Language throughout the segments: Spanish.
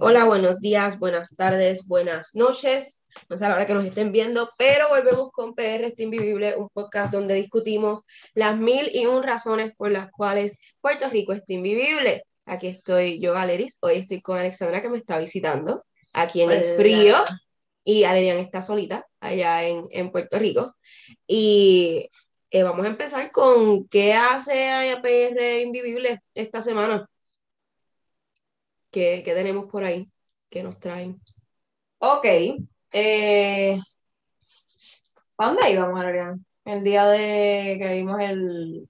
Hola, buenos días, buenas tardes, buenas noches. No sé a la hora que nos estén viendo, pero volvemos con PR Está Invivible, un podcast donde discutimos las mil y un razones por las cuales Puerto Rico está invivible. Aquí estoy yo, Valeris. Hoy estoy con Alexandra que me está visitando aquí en el frío y Alerian está solita allá en, en Puerto Rico. Y eh, vamos a empezar con qué hace APR Invivible esta semana. ¿Qué, ¿Qué, tenemos por ahí? ¿Qué nos traen? Ok. Eh, ¿Para dónde íbamos, Alerian? El día de que vimos el,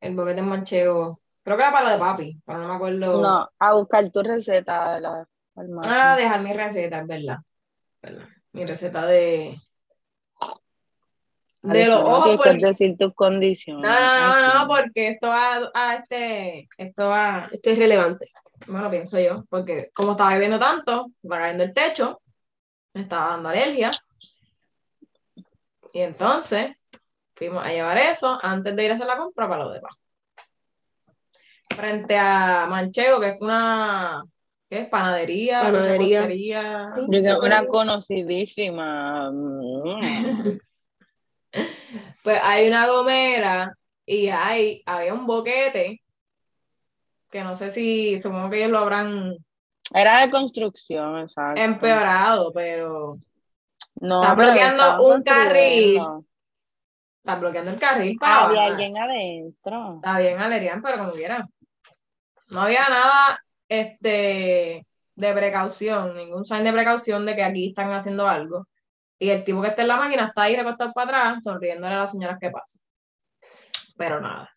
el boquete en manchego. Creo que era para lo de papi, pero no me acuerdo. No, a buscar tu receta. La, ah, dejar mi receta, es verdad. verdad. Mi receta de, de los ojos. Porque... decir tus condiciones. No, no, no, porque esto va a este, esto va, esto es relevante. Bueno, pienso yo, porque como estaba viviendo tanto, va cayendo el techo, me estaba dando alergia. Y entonces fuimos a llevar eso antes de ir a hacer la compra para lo demás. Frente a Manchego, que es una ¿qué es? Panadería. Panadería. una conocidísima. Pues hay una gomera y hay, había un boquete que no sé si, supongo que ellos lo habrán... Era de construcción, exacto. Empeorado, pero... No, está bloqueando un carril. Está bloqueando el carril para Había alguien adentro. Está bien, Alerian, pero como quiera. No había nada este, de precaución, ningún sign de precaución de que aquí están haciendo algo. Y el tipo que está en la máquina está ahí recostado para atrás, sonriéndole a las señoras que pasan. Pero nada.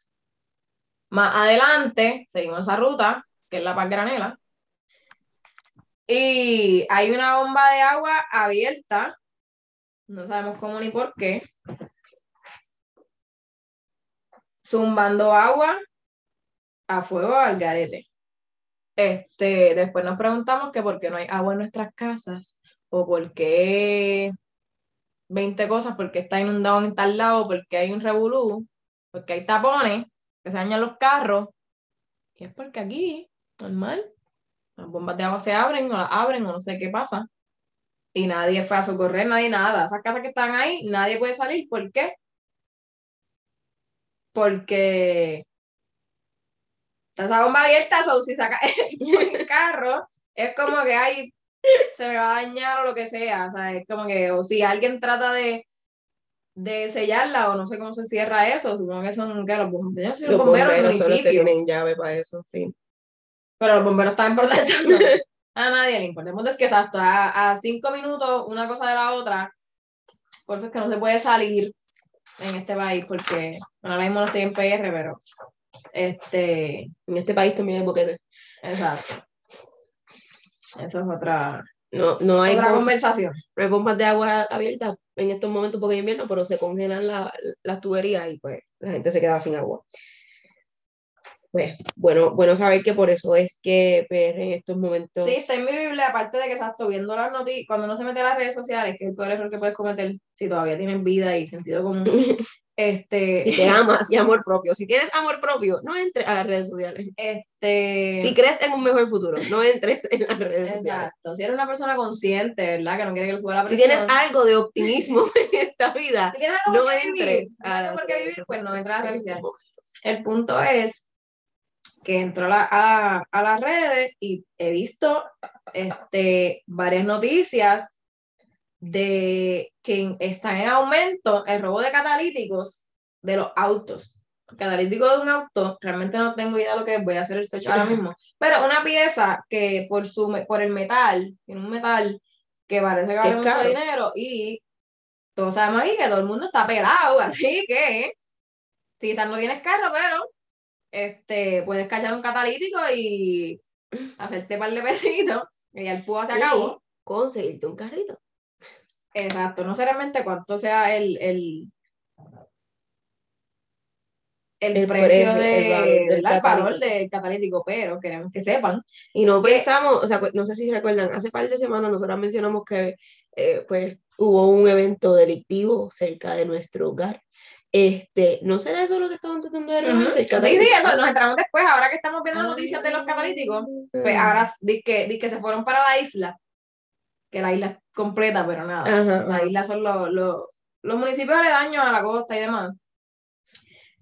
Más adelante, seguimos esa ruta, que es la Paz Granela. Y hay una bomba de agua abierta. No sabemos cómo ni por qué. Zumbando agua a fuego al garete. Este, después nos preguntamos que por qué no hay agua en nuestras casas o por qué 20 cosas porque está inundado en tal lado, porque hay un revolú, porque hay tapones, que se dañan los carros. Y es porque aquí, normal, las bombas de agua se abren o las abren o no sé qué pasa. Y nadie fue a socorrer, nadie nada. Esas casas que están ahí, nadie puede salir. ¿Por qué? Porque está esa bomba abierta, o si saca el carro, es como que hay se me va a dañar o lo que sea, o sea, es como que, o si alguien trata de, de sellarla o no sé cómo se cierra eso, supongo que son que los bomberos, los, bomberos, son los que tienen llave para eso, sí. Pero los bomberos están protestando. a nadie le importa. El punto es que exacto, a, a, cinco minutos una cosa de la otra, por eso es que no se puede salir en este país, porque bueno, ahora mismo no estoy en PR, pero este, en este país también hay boquete. Exacto. Eso es otra, no, no hay otra conversación. No hay bombas de agua abiertas en estos momentos porque es invierno, pero se congelan las tuberías y pues la gente se queda sin agua. Pues bueno, bueno saber que por eso es que PR en estos momentos. Sí, está invivible, aparte de que exacto, viendo las noticias, cuando no se mete a las redes sociales, que es el peor error que puedes cometer si todavía tienen vida y sentido común. Este... Y te amas y amor propio. Si tienes amor propio, no entres a las redes sociales. Este... Si crees en un mejor futuro, no entres en las redes Exacto. sociales. Exacto. Si eres una persona consciente, ¿verdad? Que no quiere que le suba la presión. Si tienes algo de optimismo en esta vida, si no entres a las redes sociales. Pues no entres a las redes sociales. El punto es que entro a, a, a, las redes y he visto este, varias noticias de que está en aumento el robo de catalíticos de los autos. catalítico de un auto, realmente no tengo idea de lo que es, voy a hacer el search ahora mismo, pero una pieza que por, su, por el metal, tiene un metal que parece que vale mucho dinero y todos sabemos ahí que todo el mundo está pelado, así que quizás no tienes carro, pero este, puedes cachar un catalítico y hacerte par de besitos y el púa se acabó. conseguirte un carrito. Exacto, no sé realmente cuánto sea el, el, el, precio, de, del, valor del catalítico, pero queremos que sepan. Y no pensamos, o sea, no sé si se recuerdan, hace par de semanas nosotros mencionamos que eh, pues hubo un evento delictivo cerca de nuestro hogar Este, ¿no será eso lo que estaban tratando de robarse? Sí, sí, eso nos entramos después, ahora que estamos viendo noticias de los catalíticos, pues ah. ahora di que, di que se fueron para la isla, que la isla es completa, pero nada, la isla son los, los, los municipios aledaños a la costa y demás.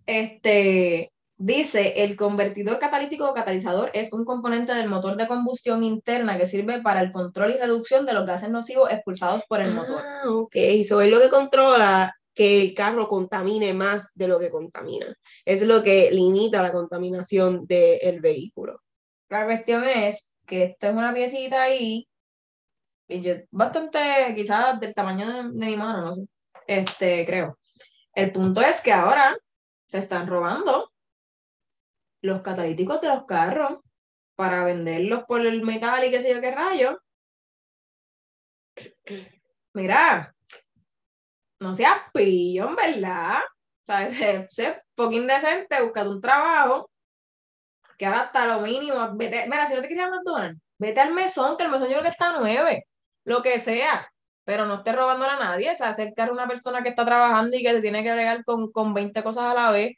Este, Dice, el convertidor catalítico o catalizador es un componente del motor de combustión interna que sirve para el control y reducción de los gases nocivos expulsados por el motor. Ah, ok. Eso es lo que controla que el carro contamine más de lo que contamina. Es lo que limita la contaminación del vehículo. La cuestión es que esta es una piecita ahí, y yo, bastante quizás del tamaño de, de mi mano, no sé, este, creo. El punto es que ahora se están robando los catalíticos de los carros para venderlos por el metal y qué sé yo qué rayo. Mira, no seas pillo, ¿verdad? ¿Sabes? Sé, sé fucking decente, búscate un trabajo que ahora está lo mínimo. Vete, mira, si no te quieres McDonald's, vete al mesón, que el mesón yo creo que está a nueve, lo que sea, pero no estés robando a nadie, o sea, acercar a una persona que está trabajando y que te tiene que bregar con, con 20 cosas a la vez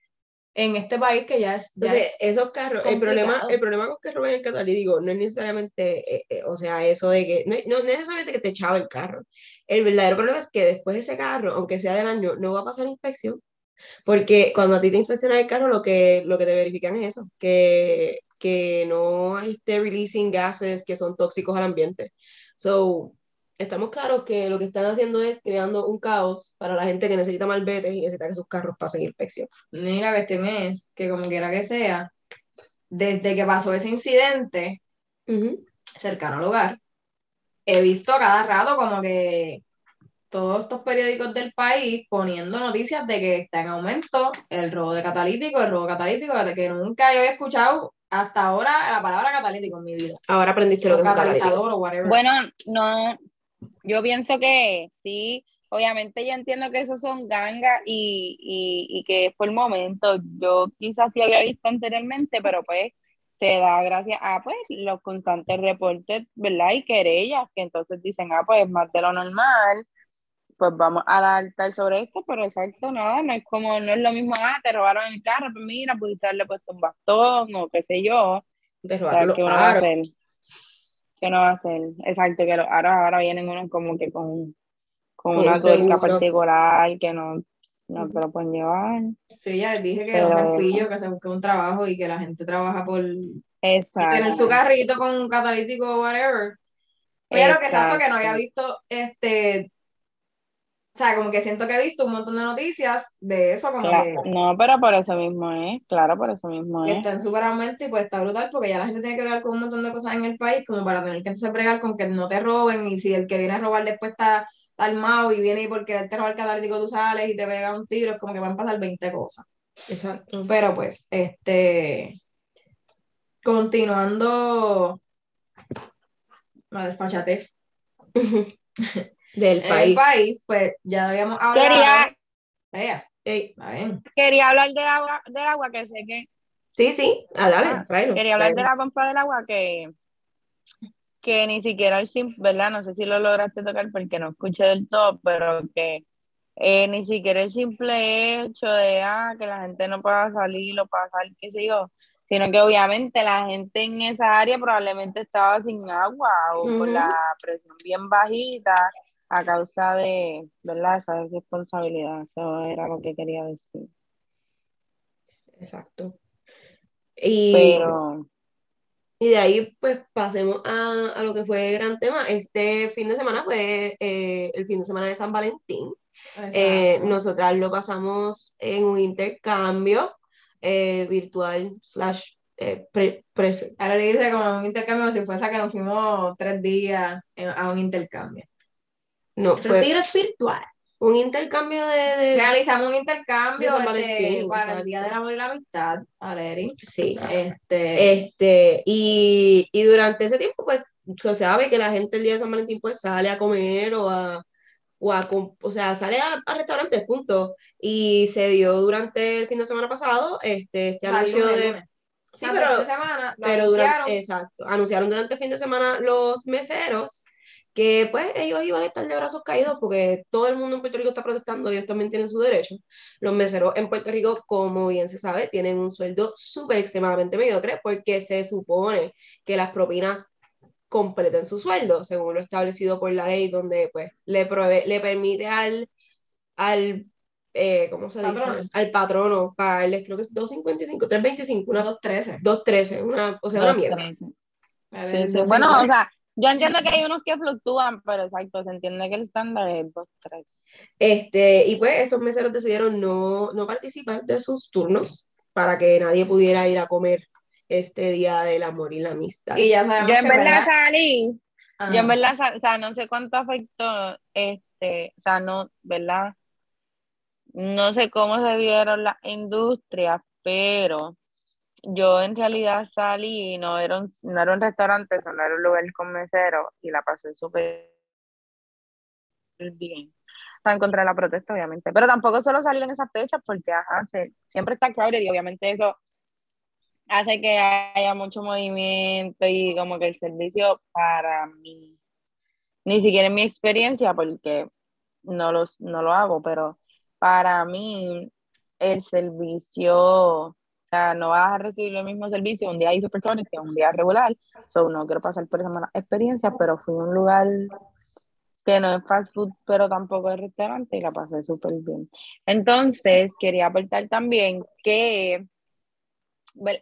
en este país que ya es. Entonces, esos carros, el problema, el problema con que roben el catalítico no es necesariamente, eh, eh, o sea, eso de que, no, no necesariamente que te echaba el carro. El verdadero problema es que después ese carro, aunque sea del año, no va a pasar inspección. Porque cuando a ti te inspeccionan el carro, lo que, lo que te verifican es eso, que, que no esté releasing gases que son tóxicos al ambiente. So, estamos claros que lo que están haciendo es creando un caos para la gente que necesita malbetes y necesita que sus carros pasen inspección. Y la cuestión es que, como quiera que sea, desde que pasó ese incidente cercano al hogar, he visto cada rato como que todos estos periódicos del país poniendo noticias de que está en aumento el robo de catalítico, el robo catalítico, que nunca yo había escuchado hasta ahora la palabra catalítico en mi vida. Ahora aprendiste lo que es catalizador o whatever. Bueno, no, yo pienso que sí, obviamente yo entiendo que esos son gangas y, y, y, que fue el momento. Yo quizás sí había visto anteriormente, pero pues se da gracias a pues los constantes reportes, ¿verdad? Y querellas que entonces dicen, ah, pues más de lo normal, pues vamos a dar tal sobre esto, pero exacto, nada, no es como, no es lo mismo, ah, te robaron el carro, pues mira, pudiste haberle puesto un bastón o qué sé yo. Te robaron los que no va a ser, exacto, que ahora, ahora vienen unos como que con, con, una tuerca particular que no, no te lo pueden llevar. Sí, ya les dije que no se pillo, que se busque un trabajo y que la gente trabaja por exacto. tener su carrito con un catalítico o whatever. Pero que exacto que no había visto este sea, como que siento que he visto un montón de noticias de eso, como que... No, pero por eso mismo es, claro, por eso mismo es. Está en súper aumento y pues está brutal porque ya la gente tiene que ver con un montón de cosas en el país como para tener que entonces bregar con que no te roben y si el que viene a robar después está, armado y viene y porque él te roba el catalítico tú sales y te pega un tiro, es como que van a pasar 20 cosas. Exacto. Pero pues, este... Continuando la desfachatez. del país. país, pues ya habíamos hablado. Quería, quería hablar del agua, del agua que sé que. Sí, sí, ah, dale, ah, Quería hablar de la pompa del agua que, que ni siquiera el simple, ¿verdad? No sé si lo lograste tocar porque no escuché del todo, pero que eh, ni siquiera el simple hecho de ah, que la gente no pueda salir o pasar, qué sé yo, sino que obviamente la gente en esa área probablemente estaba sin agua o con la presión bien bajita a causa de, ¿verdad? Esa responsabilidad, eso era lo que quería decir. Exacto. Y, Pero... y de ahí, pues, pasemos a, a, lo que fue el gran tema. Este fin de semana fue eh, el fin de semana de San Valentín. Eh, nosotras lo pasamos en un intercambio eh, virtual slash pre, Ahora le dice como un intercambio si fuese que nos fuimos tres días a un intercambio. No, Retiro espiritual. Un intercambio de, Realizamos un intercambio de, para el Día del Amor y la Amistad, Valeri. Sí. Este, este y, y, durante ese tiempo, pues, se sabe que la gente el día de San Valentín, pues, sale a comer o a, o, a, o sea, sale a, a, restaurantes, punto. Y se dio durante el fin de semana pasado, este, este anuncio de... Sí, pero, semana, pero durante, exacto, anunciaron durante el fin de semana los meseros que pues ellos iban a estar de brazos caídos porque todo el mundo en Puerto Rico está protestando, ellos también tienen su derecho. Los meseros en Puerto Rico, como bien se sabe, tienen un sueldo súper extremadamente mediocre porque se supone que las propinas completen su sueldo, según lo establecido por la ley, donde pues le, le permite al, al eh, ¿cómo se dice? Al patrono pagarles, creo que es 2.55, 3.25, una 2.13. 2.13, una, o sea, una mierda. Bueno, o sea, yo entiendo que hay unos que fluctúan, pero exacto, se entiende que el estándar es 2.13. Este, y pues esos meseros decidieron no, no participar de sus turnos para que nadie pudiera ir a comer este día del amor y la amistad. Y ya yo en verdad salí, yo en verdad, o sea, no sé cuánto afectó, este, o sea, no, ¿verdad? No sé cómo se vieron las industrias, pero yo en realidad salí y no era un, no era un restaurante, solo era un lugar con mesero y la pasé súper bien. Para encontrar la protesta, obviamente. Pero tampoco solo salir en esas fechas porque ajá, siempre está crowded y obviamente eso hace que haya mucho movimiento y como que el servicio para mí, ni siquiera en mi experiencia porque no, los, no lo hago, pero para mí el servicio, sea, no vas a recibir el mismo servicio un día hay personas que un día regular, so no quiero pasar por esa mala experiencia, pero fui a un lugar que no es fast food, pero tampoco es restaurante y la pasé súper bien. Entonces, quería aportar también que,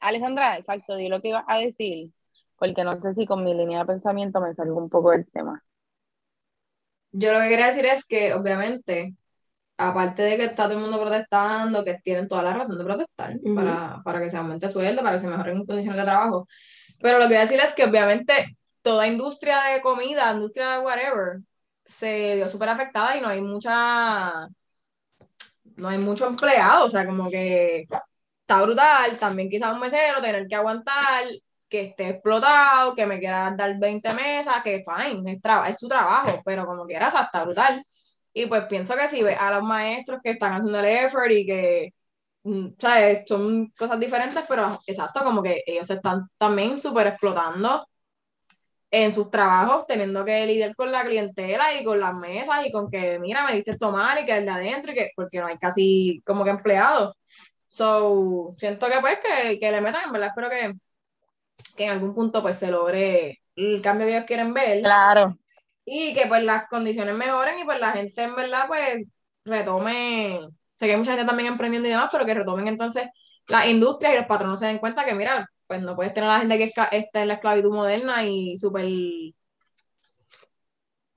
Alessandra, exacto, di lo que iba a decir, porque no sé si con mi línea de pensamiento me salgo un poco del tema. Yo lo que quería decir es que, obviamente, aparte de que está todo el mundo protestando, que tienen toda la razón de protestar para, para, que se aumente el sueldo, para que se mejoren condiciones de trabajo. Pero lo que voy a decir es que obviamente toda industria de comida, industria de whatever, se vio súper afectada y no hay mucha, no hay mucho empleado, o sea, como que está brutal, también quizás un mesero tener que aguantar, que esté explotado, que me quiera dar 20 mesas, que fine, es, es su trabajo, pero como quieras, está brutal. Y pues pienso que si ve a los maestros que están haciendo el effort y que, mm, ¿sabes? Son cosas diferentes, pero exacto, como que ellos están también súper explotando en sus trabajos, teniendo que lidiar con la clientela y con las mesas y con que, mira, me diste tomar y que el de adentro y que, porque no hay casi como que empleados. So, siento que pues que, que le metan, en verdad, espero que, que en algún punto pues se logre el cambio que ellos quieren ver. Claro y que pues las condiciones mejoren y pues la gente en verdad pues retome, sé que hay mucha gente también emprendiendo y demás, pero que retomen entonces la industria y los patronos se den cuenta que mira, pues no puedes tener a la gente que está en la esclavitud moderna y súper,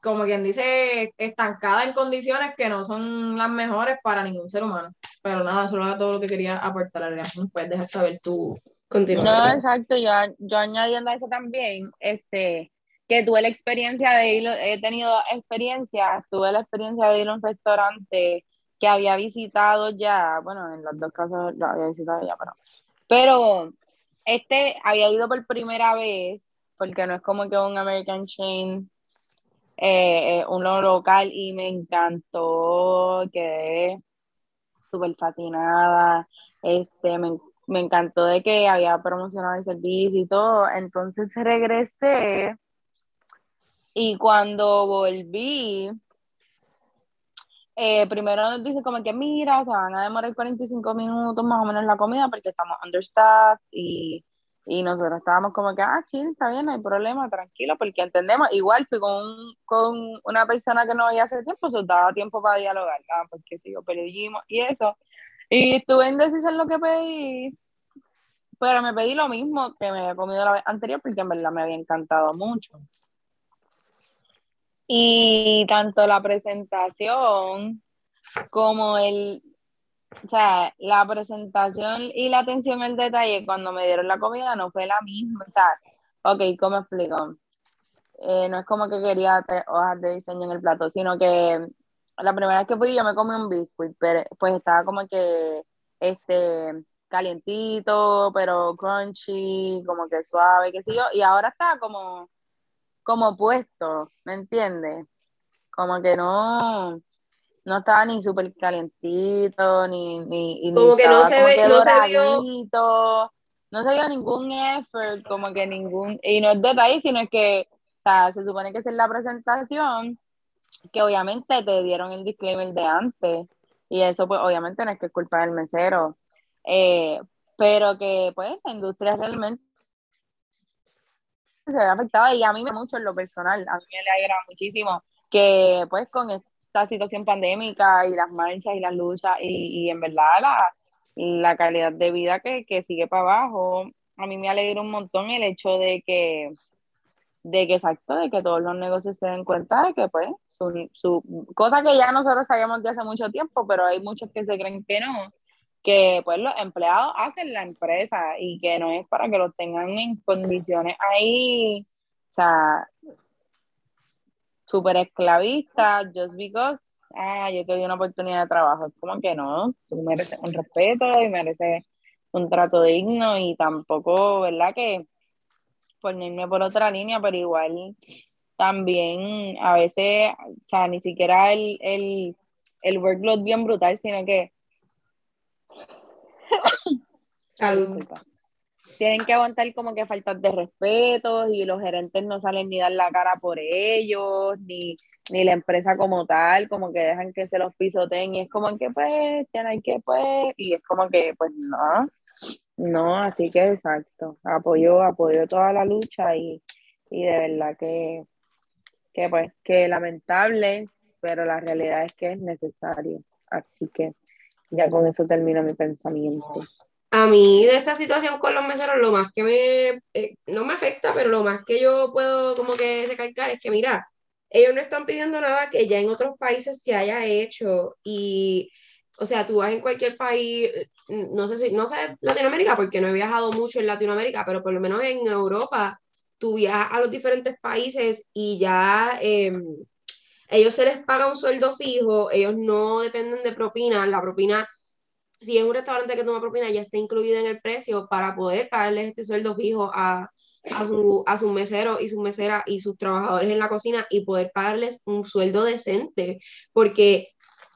como quien dice, estancada en condiciones que no son las mejores para ningún ser humano. Pero nada, solo era todo lo que quería aportar, Adrián. Puedes dejar saber tu continuación. No, exacto, yo, yo añadiendo a eso también, este, tuve la experiencia de ir, he tenido experiencias, tuve la experiencia de ir a un restaurante que había visitado ya, bueno, en los dos casos lo había visitado ya, pero, pero este había ido por primera vez, porque no es como que un American Chain, eh, eh uno local, y me encantó, quedé súper fascinada, este, me, me encantó de que había promocionado el servicio y todo, entonces regresé y cuando volví, eh, primero nos dice como que mira, se van a demorar 45 minutos más o menos la comida porque estamos understaffed y, y nosotros estábamos como que, ah, sí, está bien, no hay problema, tranquilo, porque entendemos, igual fui con, con una persona que no veía hace tiempo, eso daba tiempo para dialogar, ah, porque si yo perdimos y eso, y estuve indecisa en lo que pedí, pero me pedí lo mismo que me había comido la vez anterior porque en verdad me había encantado mucho. Y tanto la presentación como el, o sea, la presentación y la atención al detalle cuando me dieron la comida no fue la misma. O sea, ok, ¿cómo explico? Eh, no es como que quería hojas de diseño en el plato, sino que la primera vez que fui yo me comí un biscuit, pero pues estaba como que este calientito, pero crunchy, como que suave, qué sé yo, y ahora está como como puesto, ¿me entiendes? Como que no, no estaba ni súper calientito, ni, ni, como que no se ve, no se vio no se vio ningún effort, como que ningún, y no es detalle, sino es que sea, se supone que es la presentación, que obviamente te dieron el disclaimer de antes, y eso pues obviamente no es que es culpa del mesero, eh, pero que pues la industria realmente se ve afectada y a mí me mucho en lo personal, a mí me alegra muchísimo que pues con esta situación pandémica y las marchas y las luchas y, y en verdad la, la calidad de vida que, que sigue para abajo, a mí me alegra un montón el hecho de que, de que exacto, de que todos los negocios se den cuenta de que pues su, su cosa que ya nosotros sabíamos de hace mucho tiempo, pero hay muchos que se creen que no, que pues los empleados hacen la empresa y que no es para que los tengan en condiciones ahí, o sea, súper esclavistas, just because, ah, yo te di una oportunidad de trabajo. Es como que no, tú mereces un respeto y mereces un trato digno y tampoco, ¿verdad? Que ponerme por otra línea, pero igual también a veces, o sea, ni siquiera el, el, el workload bien brutal, sino que... Tienen que aguantar como que faltas de respeto y los gerentes no salen ni dar la cara por ellos, ni, ni la empresa como tal, como que dejan que se los pisoteen y es como que pues tienen que pues, y es como que pues no, no, así que exacto, apoyo, apoyo toda la lucha y, y de verdad que, que pues que lamentable, pero la realidad es que es necesario, así que ya con eso termino mi pensamiento. A mí de esta situación con los meseros, lo más que me, eh, no me afecta, pero lo más que yo puedo como que recalcar es que, mira, ellos no están pidiendo nada que ya en otros países se haya hecho y, o sea, tú vas en cualquier país, no sé si, no sé Latinoamérica, porque no he viajado mucho en Latinoamérica, pero por lo menos en Europa, tú viajas a los diferentes países y ya em, ellos se les paga un sueldo fijo, ellos no dependen de propina, la propina si es un restaurante que toma propina, ya está incluida en el precio para poder pagarles este sueldo fijo a, a, su, a sus meseros y sus meseras y sus trabajadores en la cocina y poder pagarles un sueldo decente, porque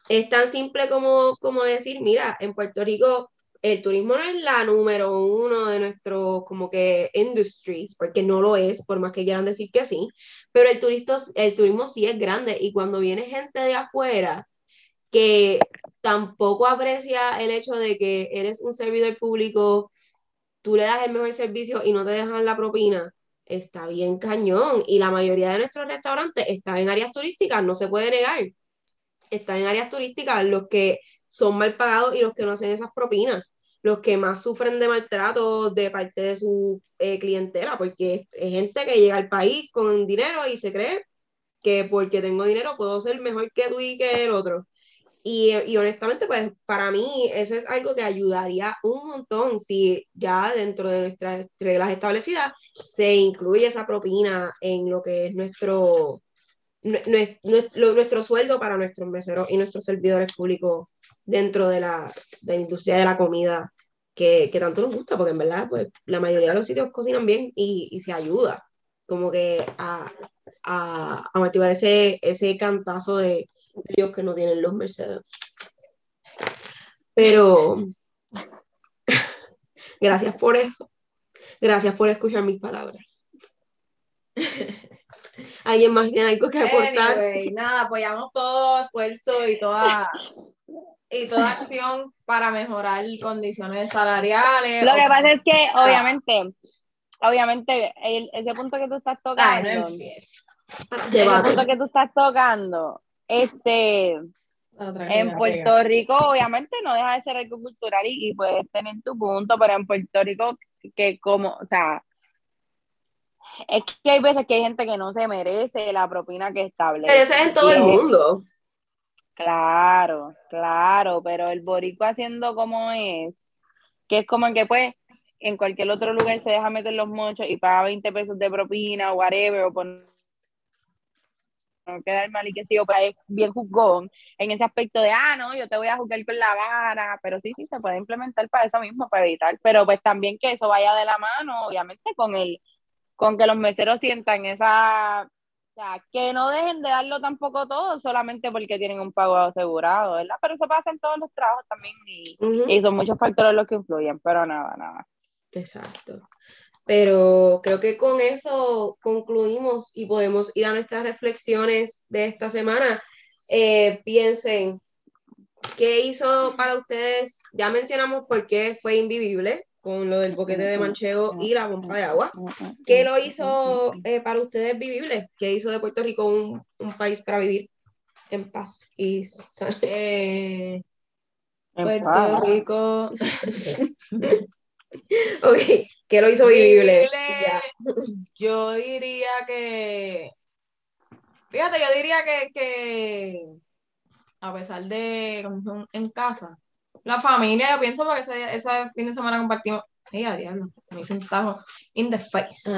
es tan simple como, como decir, mira, en Puerto Rico el turismo no es la número uno de nuestros como que industries, porque no lo es, por más que quieran decir que sí, pero el, turismo, el turismo sí es grande y cuando viene gente de afuera que tampoco aprecia el hecho de que eres un servidor público, tú le das el mejor servicio y no te dejan la propina, está bien cañón. Y la mayoría de nuestros restaurantes están en áreas turísticas, no se puede negar. Están en áreas turísticas los que son mal pagados y los que no hacen esas propinas, los que más sufren de maltrato de parte de su eh, clientela, porque es gente que llega al país con dinero y se cree que porque tengo dinero puedo ser mejor que tú y que el otro. Y, y, honestamente, pues para mí eso es algo que ayudaría un montón si ya dentro de nuestras reglas establecidas se incluye esa propina en lo que es nuestro, nuestro, nuestro sueldo para nuestros meseros y nuestros servidores públicos dentro de la, de la industria de la comida que, que, tanto nos gusta, porque en verdad pues la mayoría de los sitios cocinan bien y, y se ayuda como que a, a, a motivar ese, ese cantazo de ellos que no tienen los Mercedes. Pero gracias por eso. Gracias por escuchar mis palabras. ¿Alguien más tiene algo que aportar? nada, apoyamos todo esfuerzo y toda y toda acción para mejorar condiciones salariales. Lo que pasa es que, obviamente, obviamente, ese punto que tú estás tocando, ese punto que tú estás tocando, este, en Puerto Rico, obviamente, no deja de ser algo cultural y, puedes tener tu punto, pero en Puerto Rico, que como, o sea, es que hay veces que hay gente que no se merece la propina que establece. Pero eso es en todo el mundo. Claro, claro, pero el boricua haciendo como es, que es como que pues en cualquier otro lugar se deja meter los mochos y paga 20 pesos de propina o whatever, o poner no quedar mal y que sí, o pues es bien juzgón en ese aspecto de, ah, no, yo te voy a juzgar con la vara, pero sí, sí, se puede implementar para eso mismo, para evitar, pero pues también que eso vaya de la mano, obviamente, con el, con que los meseros sientan esa, o sea, que no dejen de darlo tampoco todo solamente porque tienen un pago asegurado, ¿verdad? Pero eso pasa en todos los trabajos también y, y son muchos factores los que influyen, pero nada, nada. Exacto. Pero creo que con eso concluimos y podemos ir a nuestras reflexiones de esta semana. Eh, piensen, ¿qué hizo para ustedes? Ya mencionamos por qué fue invivible con lo del boquete de manchego y la bomba de agua. ¿Qué lo hizo eh, para ustedes vivible? ¿Qué hizo de Puerto Rico un, un país para vivir en paz y eh, Puerto Rico. ok, ¿qué lo hizo vivible? Yo diría que. Fíjate, yo diría que, que a pesar de en casa, la familia, yo pienso porque ese, ese fin de semana compartimos Mira, diablo, me hice un tajo in the face.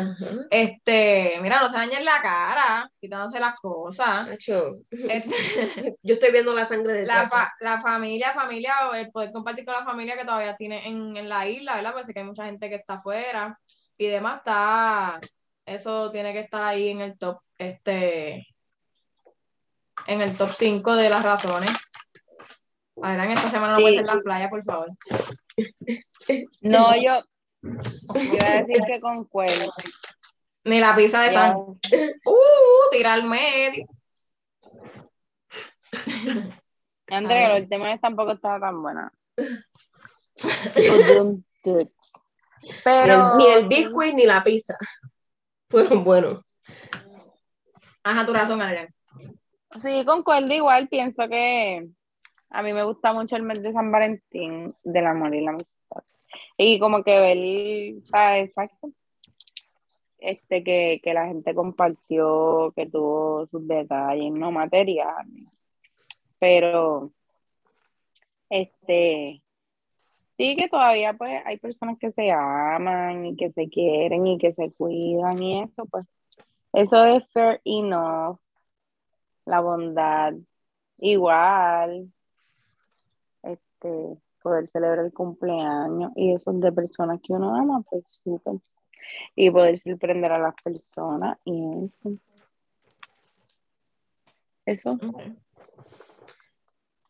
Este, mira, no se dañen la cara, quitándose las cosas. Este, Yo estoy viendo la sangre de la, la familia, familia, el poder compartir con la familia que todavía tiene en, en la isla, ¿verdad? Pues que hay mucha gente que está afuera y demás, está, eso tiene que estar ahí en el top, este, en el top 5 de las razones. En esta semana no voy a ser la playa, por favor. No, yo, iba a decir que con cuerno. Ni la pizza de San. Uh, tira al medio. Andrea, el tema tampoco estaba tan buena. Pero ni el biscuit ni la pizza fueron buenos. Ajá, tu razón, Andrea. Sí, concuerdo igual, pienso que a mí me gusta mucho el mes de San Valentín del amor y la amistad. Y como que ver, ¿sabes? Exacto. Este, que, que la gente compartió, que tuvo sus detalles, no materiales. Pero, este, sí que todavía pues hay personas que se aman y que se quieren y que se cuidan y eso, pues, eso es fair enough. La bondad, igual, este, poder celebrar el cumpleaños y eso de personas que uno ama, pues súper. Y poder sorprender a las personas y eso. Eso.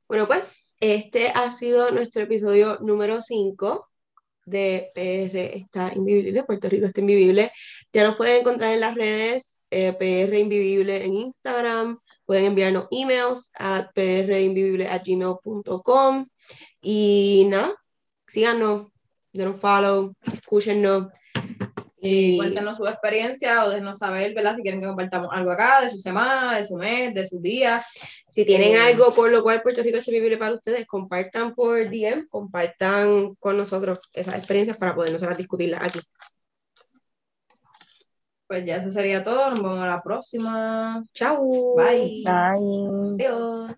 Bueno, pues este ha sido nuestro episodio número 5 de PR está invivible, Puerto Rico está invivible. Ya nos pueden encontrar en las redes eh, PR Invivible en Instagram, pueden enviarnos emails a gmail.com y nada, síganos, denos follow, escúchenos. Y cuéntenos su experiencia o denos saber, ¿verdad? Si quieren que compartamos algo acá de su semana, de su mes, de sus días. Si tienen eh, algo por lo cual Puerto Rico se vive para ustedes, compartan por DM, compartan con nosotros esas experiencias para poder nosotras discutirlas aquí. Pues ya eso sería todo. Nos vemos a la próxima. Chao. Bye. Bye. Adiós.